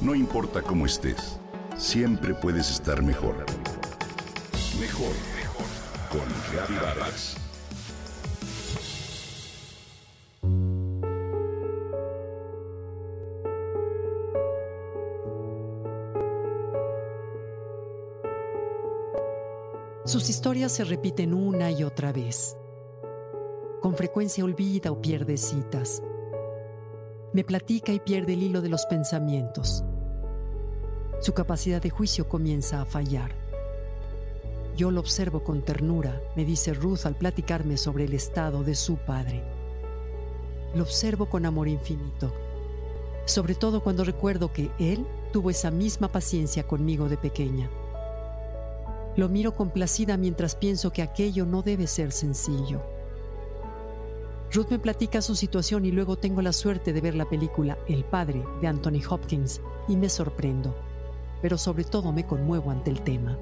No importa cómo estés, siempre puedes estar mejor. Mejor, mejor. Con Vargas. Sus historias se repiten una y otra vez. Con frecuencia olvida o pierde citas. Me platica y pierde el hilo de los pensamientos. Su capacidad de juicio comienza a fallar. Yo lo observo con ternura, me dice Ruth al platicarme sobre el estado de su padre. Lo observo con amor infinito, sobre todo cuando recuerdo que él tuvo esa misma paciencia conmigo de pequeña. Lo miro complacida mientras pienso que aquello no debe ser sencillo. Ruth me platica su situación y luego tengo la suerte de ver la película El Padre de Anthony Hopkins y me sorprendo, pero sobre todo me conmuevo ante el tema.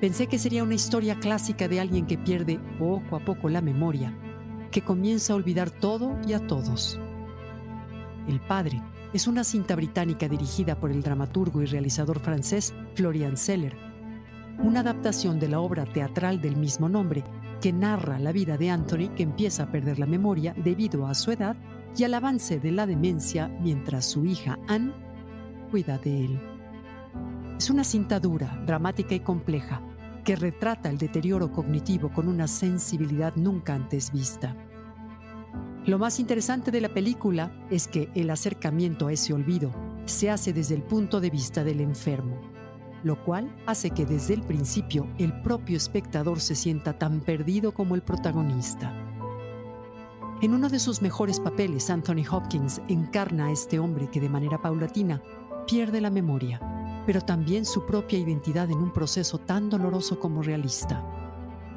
Pensé que sería una historia clásica de alguien que pierde poco a poco la memoria, que comienza a olvidar todo y a todos. El Padre es una cinta británica dirigida por el dramaturgo y realizador francés Florian Seller, una adaptación de la obra teatral del mismo nombre que narra la vida de Anthony que empieza a perder la memoria debido a su edad y al avance de la demencia mientras su hija Anne cuida de él. Es una cinta dura, dramática y compleja que retrata el deterioro cognitivo con una sensibilidad nunca antes vista. Lo más interesante de la película es que el acercamiento a ese olvido se hace desde el punto de vista del enfermo, lo cual hace que desde el principio el propio espectador se sienta tan perdido como el protagonista. En uno de sus mejores papeles, Anthony Hopkins encarna a este hombre que de manera paulatina pierde la memoria, pero también su propia identidad en un proceso tan doloroso como realista,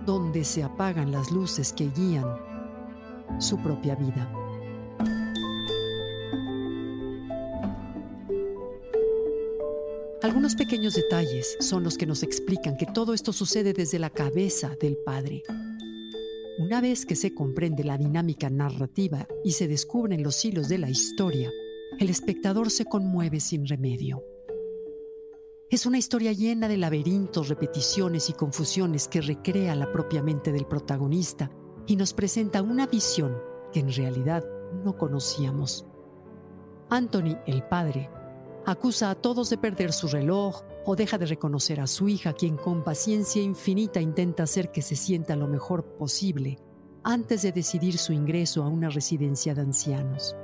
donde se apagan las luces que guían su propia vida. Algunos pequeños detalles son los que nos explican que todo esto sucede desde la cabeza del padre. Una vez que se comprende la dinámica narrativa y se descubren los hilos de la historia, el espectador se conmueve sin remedio. Es una historia llena de laberintos, repeticiones y confusiones que recrea la propia mente del protagonista y nos presenta una visión que en realidad no conocíamos. Anthony, el padre, acusa a todos de perder su reloj o deja de reconocer a su hija, quien con paciencia infinita intenta hacer que se sienta lo mejor posible antes de decidir su ingreso a una residencia de ancianos.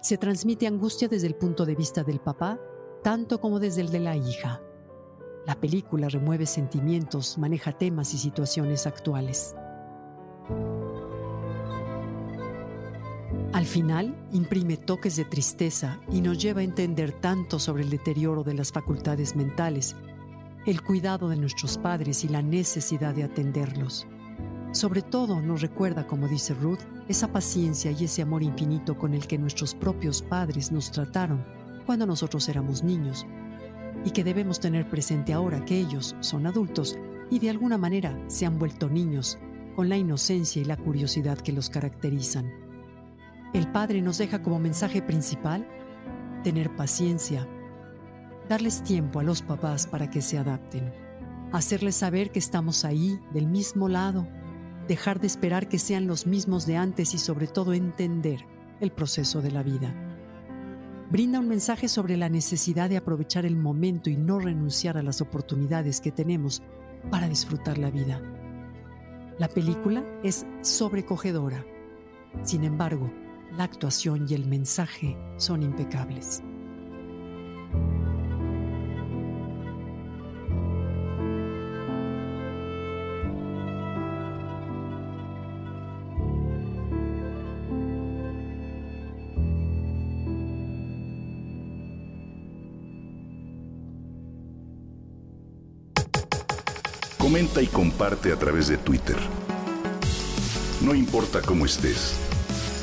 Se transmite angustia desde el punto de vista del papá, tanto como desde el de la hija. La película remueve sentimientos, maneja temas y situaciones actuales. Al final, imprime toques de tristeza y nos lleva a entender tanto sobre el deterioro de las facultades mentales, el cuidado de nuestros padres y la necesidad de atenderlos. Sobre todo nos recuerda, como dice Ruth, esa paciencia y ese amor infinito con el que nuestros propios padres nos trataron cuando nosotros éramos niños, y que debemos tener presente ahora que ellos son adultos y de alguna manera se han vuelto niños con la inocencia y la curiosidad que los caracterizan. El Padre nos deja como mensaje principal tener paciencia, darles tiempo a los papás para que se adapten, hacerles saber que estamos ahí, del mismo lado, dejar de esperar que sean los mismos de antes y sobre todo entender el proceso de la vida. Brinda un mensaje sobre la necesidad de aprovechar el momento y no renunciar a las oportunidades que tenemos para disfrutar la vida. La película es sobrecogedora. Sin embargo, la actuación y el mensaje son impecables. Comenta y comparte a través de Twitter. No importa cómo estés,